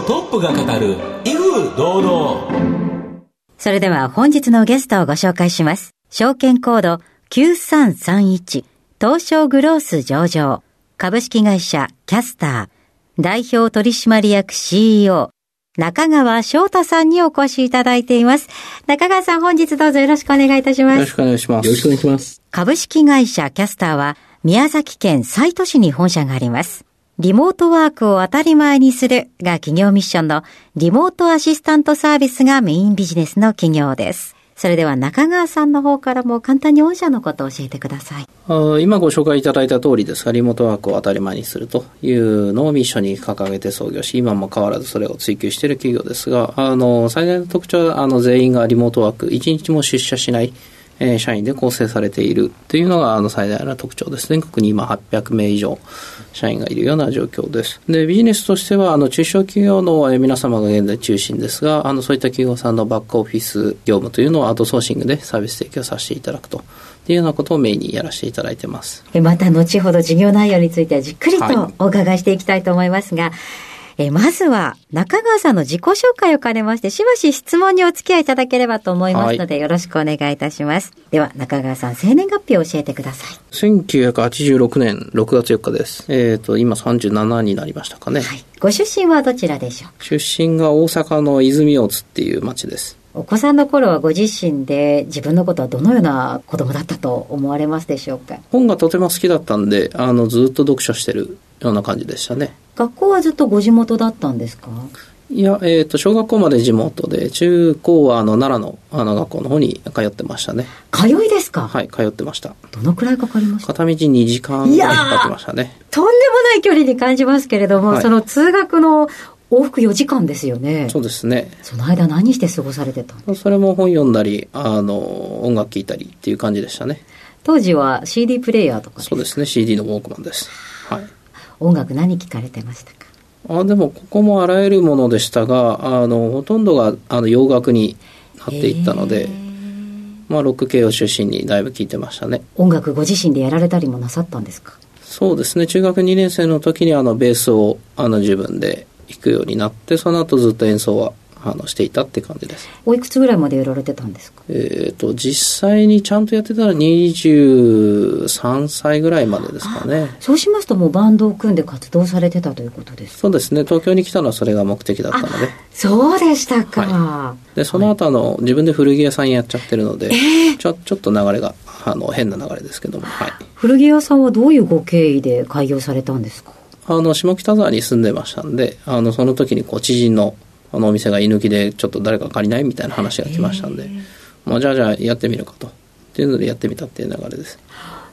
トップが語る威風堂々それでは本日のゲストをご紹介します証券コード9331東証グロース上場株式会社キャスター代表取締役 CEO 中川翔太さんにお越しいただいています。中川さん、本日どうぞよろしくお願いいたします。よろしくお願いします。よろしくお願いします。株式会社キャスターは、宮崎県西都市に本社があります。リモートワークを当たり前にするが企業ミッションのリモートアシスタントサービスがメインビジネスの企業です。それでは中川さんの方からも簡単に御社のことを教えてください。今ご紹介いただいた通りですが、リモートワークを当たり前にするというのをミッションに掲げて創業し、今も変わらずそれを追求している企業ですが、あの、最大の特徴は、あの、全員がリモートワーク、一日も出社しない、えー、社員で構成されているというのがあの最大の特徴です。全国に今800名以上社員がいるような状況です。で、ビジネスとしては、あの、中小企業の皆様が現在中心ですが、あの、そういった企業さんのバックオフィス業務というのをアウトソーシングでサービス提供させていただくと。いうようなことをメインにやらせていただいてます。また後ほど事業内容についてはじっくりとお伺いしていきたいと思いますが、はいえまずは、中川さんの自己紹介を兼ねまして、しばし質問にお付き合いいただければと思いますので、はい、よろしくお願いいたします。では、中川さん、生年月日を教えてください。1986年6月4日です。えっ、ー、と、今37になりましたかね。はい。ご出身はどちらでしょう？出身が大阪の泉大津っていう町です。お子さんの頃はご自身で自分のことはどのような子供だったと思われますでしょうか？本がとても好きだったんで、あの、ずっと読書してるような感じでしたね。学校はずっとご地元だったんですか？いや、えっ、ー、と、小学校まで地元で、中高はあの奈良のあの学校の方に通ってましたね。通いですか？はい、通ってました。どのくらいかかりました？片道2時間ぐらいかかってましたね。とんでもない距離に感じますけれども、はい、その通学の往復4時間ですよね。そうですね。その間何して過ごされてたんそれも本読んだり、あの、音楽聴いたりっていう感じでしたね。当時は CD プレイヤーとかそうですね、CD のウォークマンです。はい。音楽何聴かれてましたか？あでもここもあらゆるものでしたがあのほとんどがあの洋楽になっていったので、まあ、ロック系を中心にだいぶ聴いてましたね。音楽ご自身でやられたりもなさったんですか？そうですね。中学2年生の時にあのベースをあの自分で弾くようになってその後ずっと演奏はあのしていたって感じです。おいくつぐらいまでやられてたんですか？えっ、と、実際にちゃんとやってたら23歳ぐらいまでですかね。そうしますともうバンドを組んで活動されてたということですそうですね。東京に来たのはそれが目的だったので。そうでしたか。はい、で、その後あの、自分で古着屋さんやっちゃってるので、えー、ちょ、ちょっと流れが、あの、変な流れですけども、はい。古着屋さんはどういうご経緯で開業されたんですかあの、下北沢に住んでましたんで、あの、その時にこう、知人のあのお店が居抜きでちょっと誰か借りないみたいな話が来ましたんで、まあ、じゃあじゃあやってみるかと。っていうのでやってみたっていう流れです。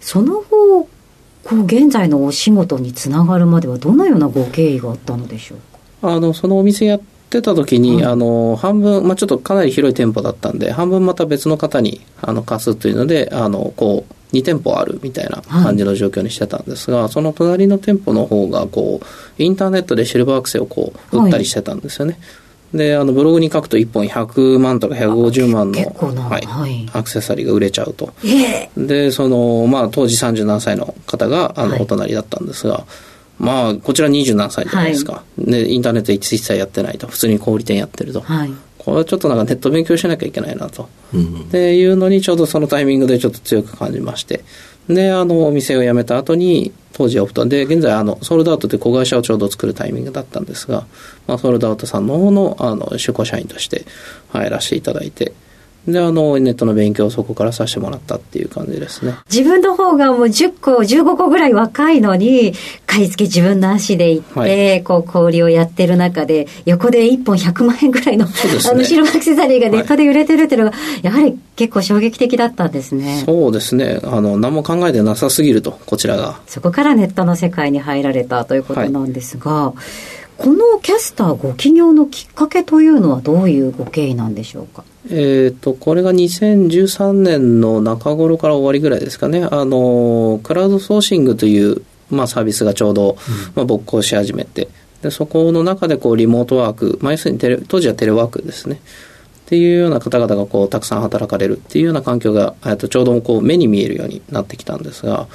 その後こう現在のお仕事につながるまではどのようなご経緯があったのでしょうか？あのそのお店やってた時に、あの半分、まあ、ちょっとかなり広い店舗だったんで半分また別の方にあの貸すというのであのこう2店舗あるみたいな感じの状況にしてたんですが、はい、その隣の店舗の方がこうインターネットでシルバーアクセをこう売ったりしてたんですよね、はいで、あの、ブログに書くと1本100万とか150万の、はい、はい、アクセサリーが売れちゃうと。えー、で、その、まあ、当時37歳の方が、あの、お隣だったんですが、まあ、こちら二十何歳じゃないですか。はい、で、インターネット一切やってないと。普通に小売店やってると。はい、これはちょっとなんかネット勉強しなきゃいけないなと。うん、っていうのに、ちょうどそのタイミングでちょっと強く感じまして。で、あの、お店を辞めた後に、当時オプトで、現在、あの、ソールドアウトという子会社をちょうど作るタイミングだったんですが、まあ、ソールドアウトさんの方の、あの、出向社員として入らせていただいて、で、あの、ネットの勉強をそこからさせてもらったっていう感じですね。自分の方がもう10個、15個ぐらい若いのに、買い付け自分の足で行って、はい、こう、小売りをやってる中で、横で1本100万円ぐらいの、ね、あの、白アクセサリーがネットで売れてるっていうのが、はい、やはり結構衝撃的だったんですね。そうですね。あの、何も考えてなさすぎると、こちらが。そこからネットの世界に入られたということなんですが、はいこのキャスターご起業のきっかけというのはどういうご経緯なんでしょうか？えーと、これが2013年の中頃から終わりぐらいですかね、あのクラウドソーシングという、まあ、サービスがちょうど、まあ、勃興し始めて、でそこの中でこうリモートワーク、まあ、要するにテレ当時はテレワークですね。っていうような方々がこうたくさん働かれるっていうような環境が、えとちょうどこう目に見えるようになってきたんですが、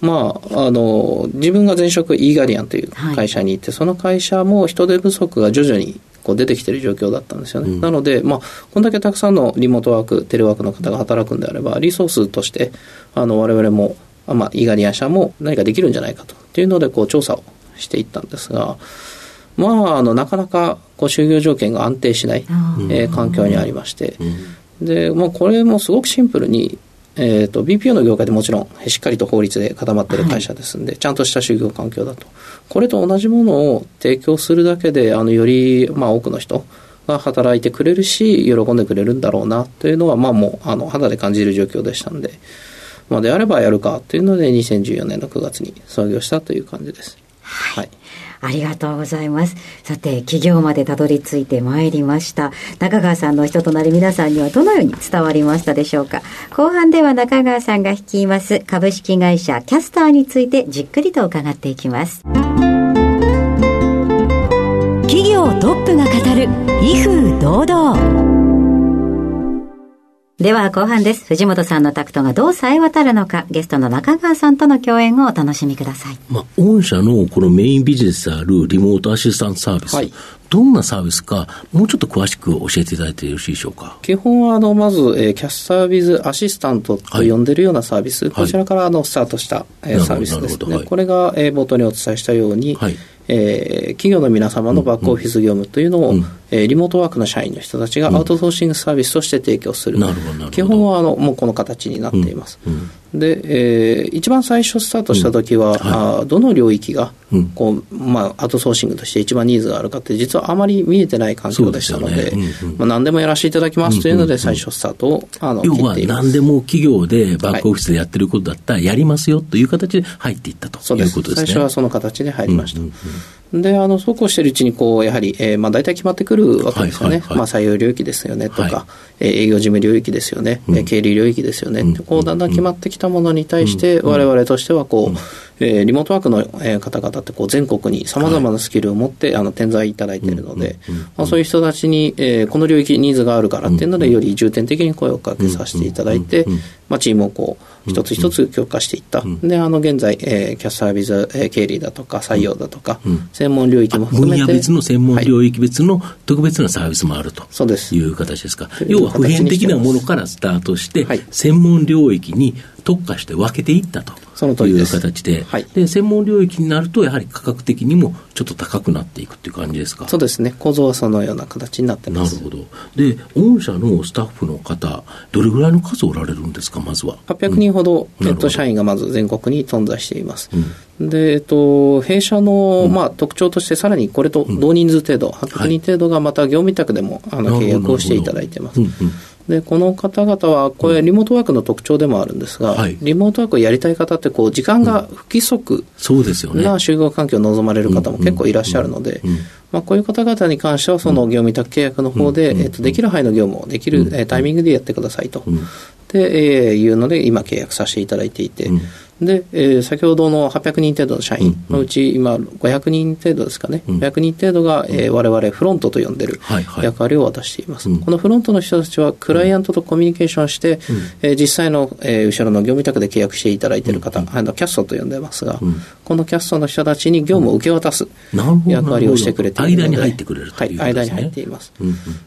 まあ、あの自分が前職イーガリアンという会社にいて、はい、その会社も人手不足が徐々にこう出てきてる状況だったんですよね。うん、なので、まあ、こんだけたくさんのリモートワーク、テレワークの方が働くんであれば、リソースとして、あの、我々も、まあ、イーガリアン社も何かできるんじゃないかと。っていうので、こう、調査をしていったんですが、まあ、あの、なかなか、こう、就業条件が安定しない、えー、環境にありまして、で、もうこれもすごくシンプルに、えーと、BPO の業界でもちろんしっかりと法律で固まっている会社ですんで、はい、ちゃんとした就業環境だと。これと同じものを提供するだけで、あのより、まあ、多くの人が働いてくれるし、喜んでくれるんだろうなというのは、まあ、もうあの肌で感じる状況でしたんで、まあ、であればやるかというので、2014年の9月に創業したという感じです。はい、はいありがとうございます。さて、企業までたどり着いてまいりました。中川さんの人となり皆さんにはどのように伝わりましたでしょうか？後半では中川さんが率います株式会社キャスターについてじっくりと伺っていきます。企業トップが語る威風堂々。では後半です。藤本さんのタクトがどう冴え渡るのか、ゲストの中川さんとの共演をお楽しみください。まあ、御社のこのメインビジネスであるリモートアシスタントサービス、はい、どんなサービスか、もうちょっと詳しく教えていただいてよろしいでしょうか？基本は、あの、まず、えー、キャスタービズアシスタントと呼んでるようなサービス、はい、こちらからあのスタートした、えー、サービスですね。これが、えー、冒頭にお伝えしたように、はい。えー、企業の皆様のバックオフィス業務というのを、うん、えー、リモートワークの社員の人たちがアウトソーシングサービスとして提供する。うん、基本はあのもうこの形になっています。うん。で、えー、一番最初スタートした時は、うん。はい、あどの領域が、こう、まあ、アウトソーシングとして一番ニーズがあるかって、実はあまり見えてない環境でしたので、でねうん。うん、まあ、何でもやらせていただきますというので、最初スタートを、あの、要は何でも企業でバックオフィスでやってることだったら、やりますよという形で入っていったということですね。最初はその形で入りました。うんうんうんで、あの、そうこうしているうちに、こう、やはり、えー、まあ、大体決まってくるわけですよね。はいはいはい、まあ、採用領域ですよね、とか、はい、えー、営業事務領域ですよね、うん、経理領域ですよね、うん、こう、だんだん決まってきたものに対して、われわれとしては、こう、うんえー、リモートワークの、えー、方々ってこう全国にさまざまなスキルを持って、はい、あの点在いただいているので、まあ、そういう人たちに、えー、この領域ニーズがあるからっていうので、より重点的に声をかけさせていただいて、まあ、チームをこう一つ一つ強化していった、であの現在、えー、キャスタービズ、えー、経理だとか採用だとか、専門領域も含めて。分野別の専門領域別の特別なサービスもあると、そうです。いう形ですか。要は普遍的なものからスタートして、専門領域に特化して分けていったという形で、はい、で専門領域になると、やはり価格的にもちょっと高くなっていくっていう感じですか？そうですね、構造はそのような形になってます。なるほど、で、御社のスタッフの方、どれぐらいの数おられるんですか、まずは？800人ほど、ネット社員がまず全国に存在しています。うん、で、えっと、弊社の、まあ、特徴として、さらにこれと同人数程度、800人程度がまた業務委託でも、あの契約をしていただいてます。で、この方々は、これ、リモートワークの特徴でもあるんですが、はい、リモートワークをやりたい方って、こう、時間が不規則な就業環境を望まれる方も結構いらっしゃるので、まあ、こういう方々に関しては、その業務委託契約の方で、えっと、できる範囲の業務をできる、えタイミングでやってくださいと。で、えー、いうので、今契約させていただいていて、で、えー、先ほどの800人程度の社員のうち、今、500人程度ですかね、うん、500人程度が、えー、我々フロントと呼んでる役割を渡しています。このフロントの人たちは、クライアントとコミュニケーションして、うん、えー、実際の、えー、後ろの業務委託で契約していただいている方、うん、あのキャストと呼んでますが、このキャストの人たちに業務を受け渡す役割をしてくれて間に入ってくれるという、ね、はい、間に入っています。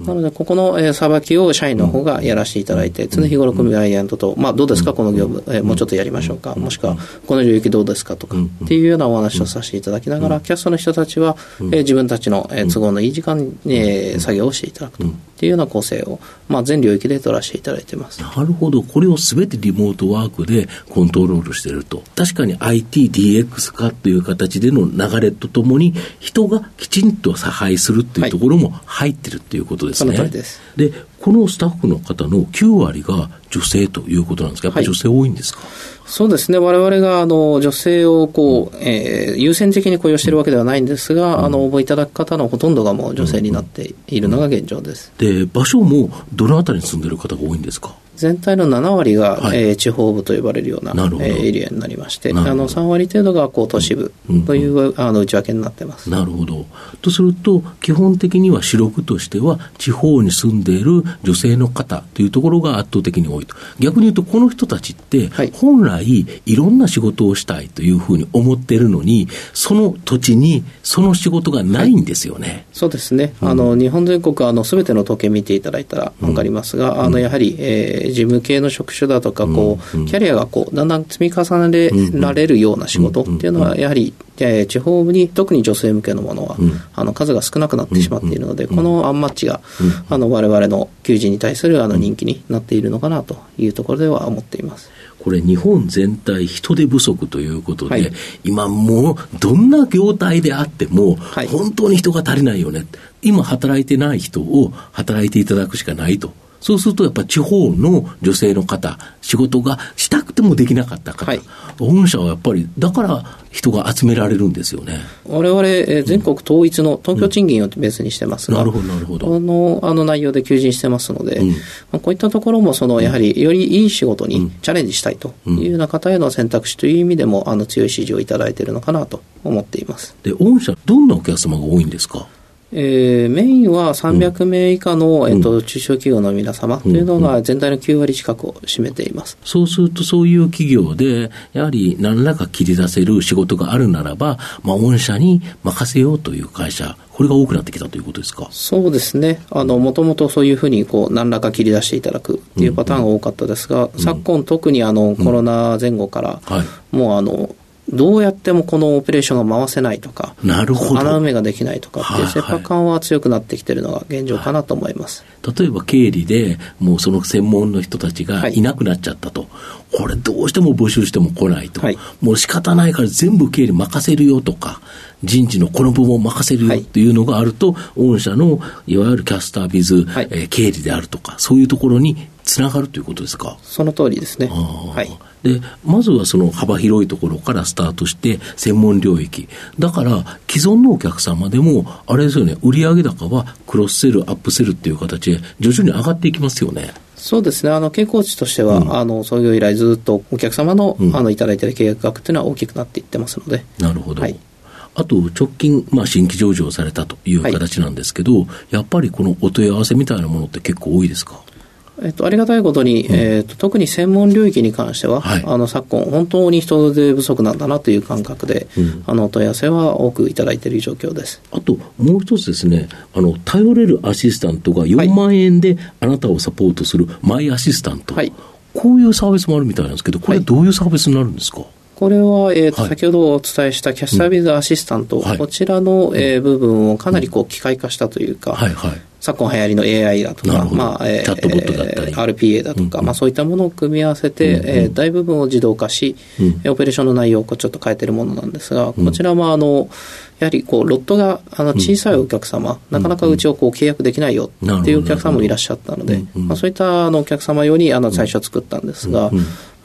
なので、ここの、えー、裁きを社員の方がやらせていただいて、常日頃クライアントと、まあ、どうですか、この業務、えー、もうちょっとやりましょうか、もしくは、この領域どうですかとか、っていうようなお話をさせていただきながら、キャストの人たちは、えー、自分たちの、えー、都合のいい時間に、えー、作業をしていただくと。っていうような構成を、まあ、全領域で取らせていただいてます。なるほど。これをすべてリモートワークでコントロールしていると。確かに IT、DX 化という形での流れとともに、人がきちんと差配するっていうところも入ってるっていうことですね。はい、その通りです。で、このスタッフの方の9割が女性ということなんですか、やっぱり女性多いんですか、はい、そうですね、われわれがあの女性をこう、えー、優先的に雇用しているわけではないんですが、うん、あの応募いただく方のほとんどがもう女性になっているのが現状です。で、場所もどのあたりに住んでる方が多いんですか？全体の7割が、はい、えー、地方部と呼ばれるようなな、えー、エリアになりまして、あの3割程度がこう都市部という、うんうん、あの内訳になってます。なるほど。とすると、基本的には主力としては、地方に住んでいる女性の方というところが圧倒的に多いと。逆に言うと、この人たちって、本来、いろんな仕事をしたいというふうに思っているのに、その土地にその仕事がないんですよね。はい、そうですね。あの、日本全国、あの、すべての統計見ていただいたらわかりますが、あの、やはり、えー事務系の職種だとか、こう、キャリアがこう、だんだん積み重ねられるような仕事っていうのは、やはり、え地方に、特に女性向けのものは、あの、数が少なくなってしまっているので、このアンマッチが、あの、我々の求人に対するあの人気になっているのかなというところでは思っています。これ、日本全体人手不足ということで、はい、今もう、どんな業態であっても、本当に人が足りないよね。今働いてない人を働いていただくしかないと。そうするとやっぱり地方の女性の方、仕事がしたくてもできなかった方、はい、御社はやっぱり、だから人が集められるんですよね。我々、え全国統一の東京賃金をベースにしてますが、うん、なるほど、なるほど。あの、あの内容で求人してますので、うん、まあ、こういったところも、その、やはり、よりいい仕事にチャレンジしたいというような方への選択肢という意味でも、あの、強い支持をいただいているのかなと思っています。で、御社、どんなお客様が多いんですか？えー、メインは300名以下の、うん、えっと、中小企業の皆様というのが全体の9割近くを占めています。そうすると、そういう企業で、やはり何らか切り出せる仕事があるならば、まあ、御社に任せようという会社、これが多くなってきたということですか？そうですね。あの、もともとそういうふうに、こう、何らか切り出していただくっていうパターンが多かったですが、うんうん、昨今特にあの、コロナ前後から、はい、もうあの、どうやってもこのオペレーションが回せないとか、なるほど穴埋めができないとかっていう切迫感は強くなってきてるのが現状かなと思います。はい、例えば経理で、もうその専門の人たちがいなくなっちゃったと。はい、これどうしても募集しても来ないと。はい、もう仕方ないから全部経理任せるよとか、人事のこの部門を任せるよっていうのがあると、御社のいわゆるキャスタービズ、はい、えー、経理であるとか、そういうところにつながるということですか？その通りですね。はい。で、まずはその幅広いところからスタートして、専門領域。だから、既存のお客様でも、あれですよね、売上高はクロスセル、アップセルっていう形で、徐々に上がっていきますよね。そうですね、あの傾向値としては、うん、あの創業以来ずっとお客様の,、あのいただいている契約額というのは大きくなっていってますので。なるほど。はいあと、直近、まあ、新規上場されたという形なんですけど、はい、やっぱりこのお問い合わせみたいなものって結構多いですか？えっと、ありがたいことに、うん、えっと、特に専門領域に関しては、はい、あの昨今、本当に人手不足なんだなという感覚で、うん、あのお問い合わせは多くいただいている状況です。あと、もう一つですねあの、頼れるアシスタントが4万円であなたをサポートするマイアシスタント、はい、こういうサービスもあるみたいなんですけど、これ、どういうサービスになるんですか、これは、えーと、はい、先ほどお伝えしたキャスタービズアシスタント、うん、こちらの、えー、部分をかなりこう機械化したというか、はいはい、昨今流行りの AI だとか、まあ、えー、RPA だとか、うん、まあそういったものを組み合わせて、うん、えー、大部分を自動化し、うん、オペレーションの内容をちょっと変えているものなんですが、こちらもあの、やはりこうロットがあの小さいお客様、なかなかうちをこう契約できないよっていうお客様もいらっしゃったので、まあ、そういったあのお客様用にあの最初作ったんですが、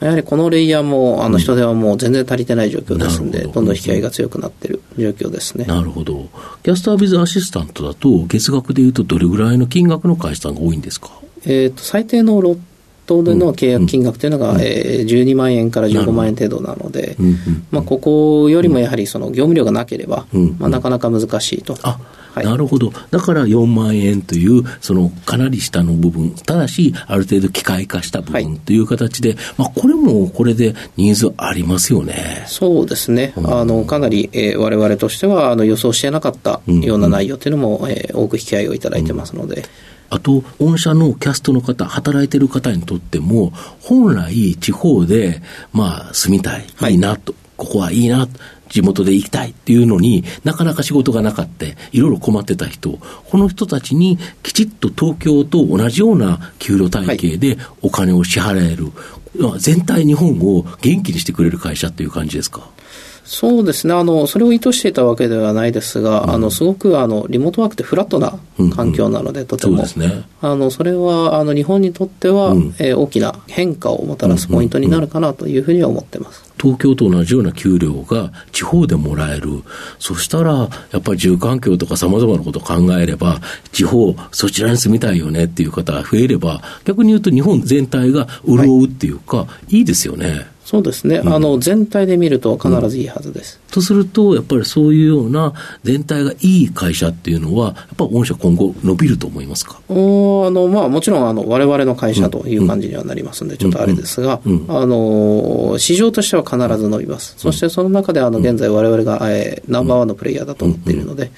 やはりこのレイヤーも、あの人手はもう全然足りてない状況ですので、ど。んどん引き合いが強くなっている状況ですね。なるほど。キャスタービズアシスタントだと、月額でいうとどれぐらいの金額の会社さんが多いんですか？えっ、と、最低のロットでの契約金額というのが、うん、えー、12万円から15万円程度なので、まあ、ここよりもやはりその業務量がなければ、まあ、なかなか難しいと。あはい、なるほど。だから4万円という、そのかなり下の部分、ただし、ある程度機械化した部分という形で、はい、まあ、これもこれでニーズありますよね。そうですね。うん、あの、かなり、えー、我々としては、あの、予想してなかったような内容というのも、うんうん、えー、多く引き合いをいただいてますので。うん。あと、御社のキャストの方、働いてる方にとっても、本来、地方で、まあ、住みたい、いいなと、ここはいいな、地元で行きたいっていうのになかなか仕事がなかった、いろいろ困ってた人、この人たちにきちっと東京と同じような給料体系でお金を支払える、はい、全体日本を元気にしてくれる会社っていう感じですか？そうですね。あの、それを意図していたわけではないですが、うん、あのすごくあのリモートワークってフラットな環境なので、うんうん、とても、そね、あのそれはあの日本にとっては、うん、えー、大きな変化をもたらすポイントになるかなというふうには思ってます。東京と同じような給料が地方でもらえる。そしたら、やっぱり住環境とか様々なことを考えれば、地方、そちらに住みたいよねっていう方が増えれば、逆に言うと日本全体が潤うっていうか、はい、いいですよね。そうですね、うん、あの全体で見ると必ずいいはずです、うん、とすると、やっぱりそういうような全体がいい会社っていうのは、やっぱ御社、今後、伸びると思いますか？おあの、まあ、もちろんあの、われわれの会社という感じにはなりますんで、ちょっとあれですが、あの市場としては必ず伸びます、そしてその中であの現在、われわれが、えー、ナンバーワンのプレイヤーだと思っているので、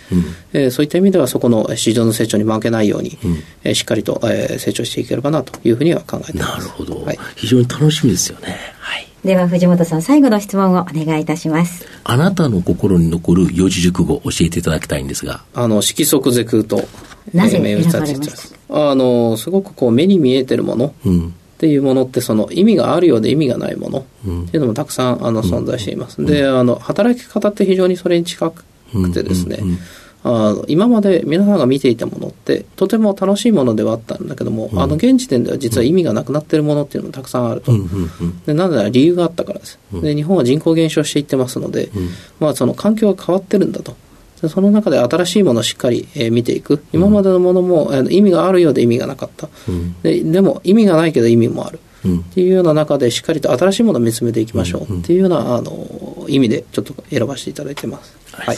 えー、そういった意味では、そこの市場の成長に負けないように、うん、えー、しっかりと、えー、成長していければなというふうには考えています。なるほど、はい、非常に楽しみですよね。はい。では藤本さん最後の質問をお願いいたします。あなたの心に残る四字熟語教えていただきたいんですが。あの色即是空となぜ選ばれました？あのすごくこう目に見えてるもの、うんっていうものってその意味があるようで意味がないものっていうのもたくさんあの存在しています。で、あの働き方って非常にそれに近くてですね、あの今まで皆さんが見ていたものってとても楽しいものではあったんだけども、うん、あの現時点では実は意味がなくなっているものっていうのもたくさんあると、うんうんうん、でなぜなら理由があったからです、で日本は人口減少していってますので、まあ、その環境が変わってるんだと。でその中で新しいものをしっかり、えー、見ていく。今までのものも、えー、意味があるようで意味がなかった、ででも意味がないけど意味もある、っていうような中でしっかりと新しいものを見つめていきましょう。っていうようなあの意味でちょっと選ばせていただいてます。はい。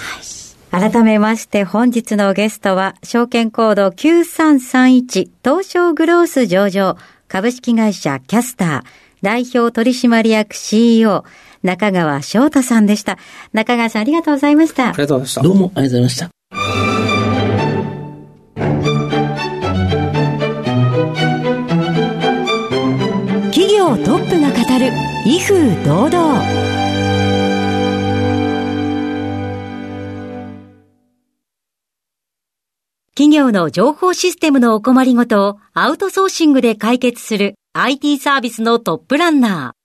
改めまして本日のゲストは、証券コード9331東証グロース上場株式会社キャスター代表取締役 CEO 中川翔太さんでした。中川さんありがとうございました。ありがとうございました。どうもありがとうございました。企業トップが語る威風堂々。企業の情報システムのお困りごとをアウトソーシングで解決する IT サービスのトップランナー。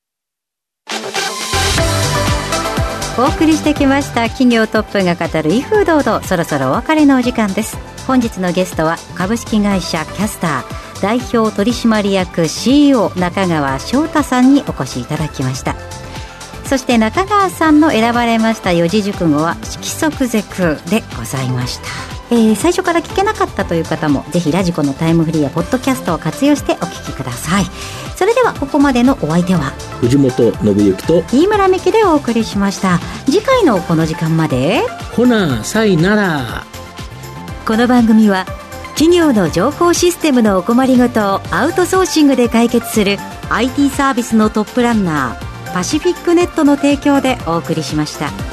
お送りしてきました企業トップが語る威風堂々。そろそろお別れのお時間です。本日のゲストは株式会社キャスター代表取締役 CEO 中川翔太さんにお越しいただきました。そして中川さんの選ばれました四字熟語は色即是空でございました。えー、最初から聞けなかったという方もぜひラジコのタイムフリーやポッドキャストを活用してお聞きください。それではここまでのお相手は藤本信之と飯村美希でお送りしました。次回のこの時間まで。ほなさいならこの番組は企業の情報システムのお困りごとをアウトソーシングで解決する IT サービスのトップランナーパシフィックネットの提供でお送りしました。